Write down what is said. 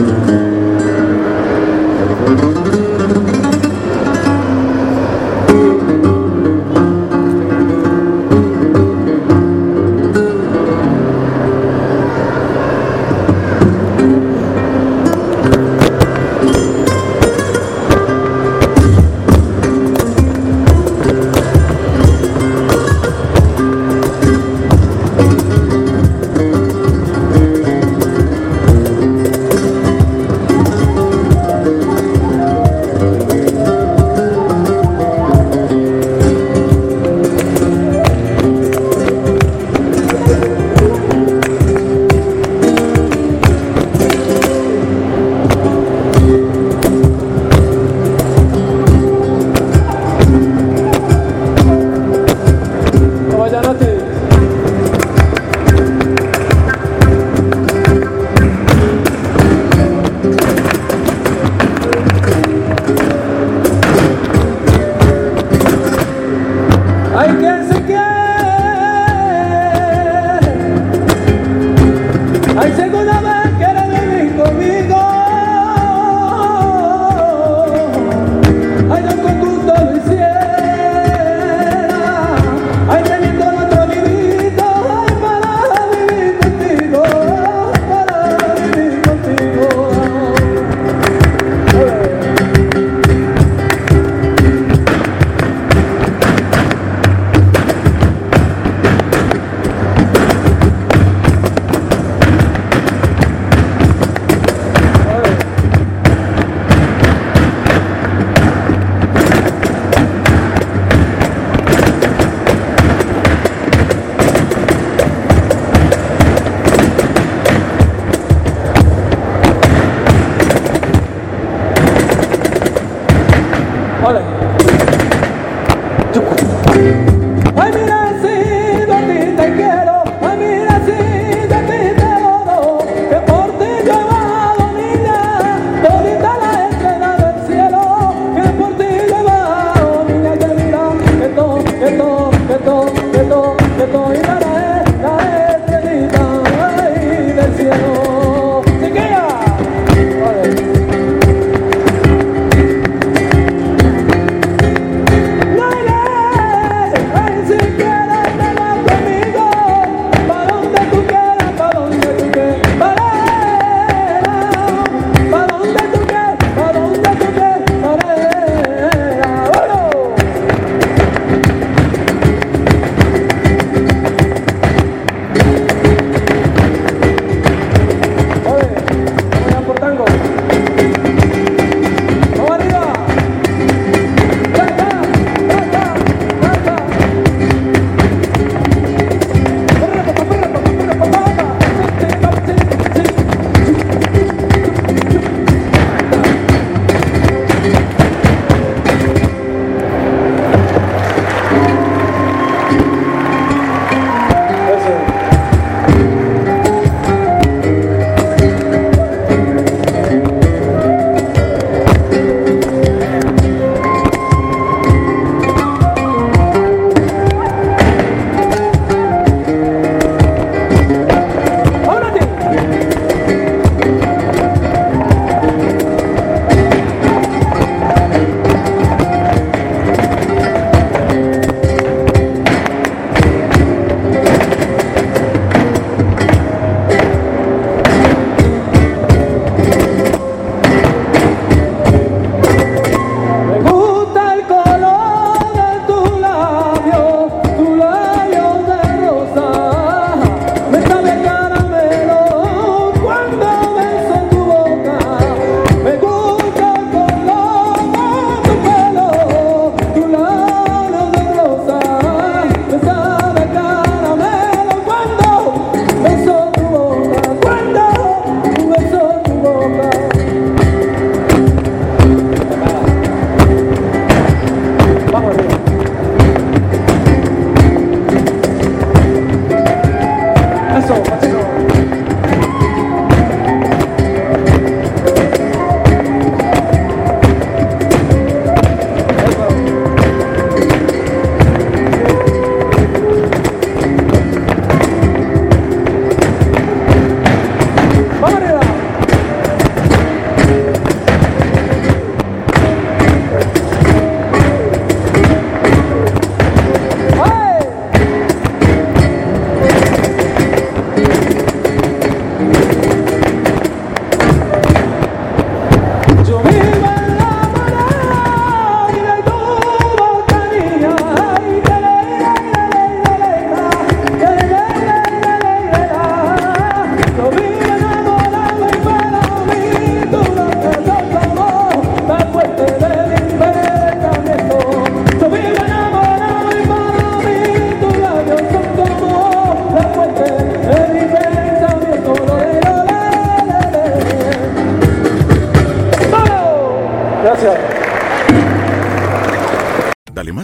Thank you. Aí chegou na 好嘞，就滚。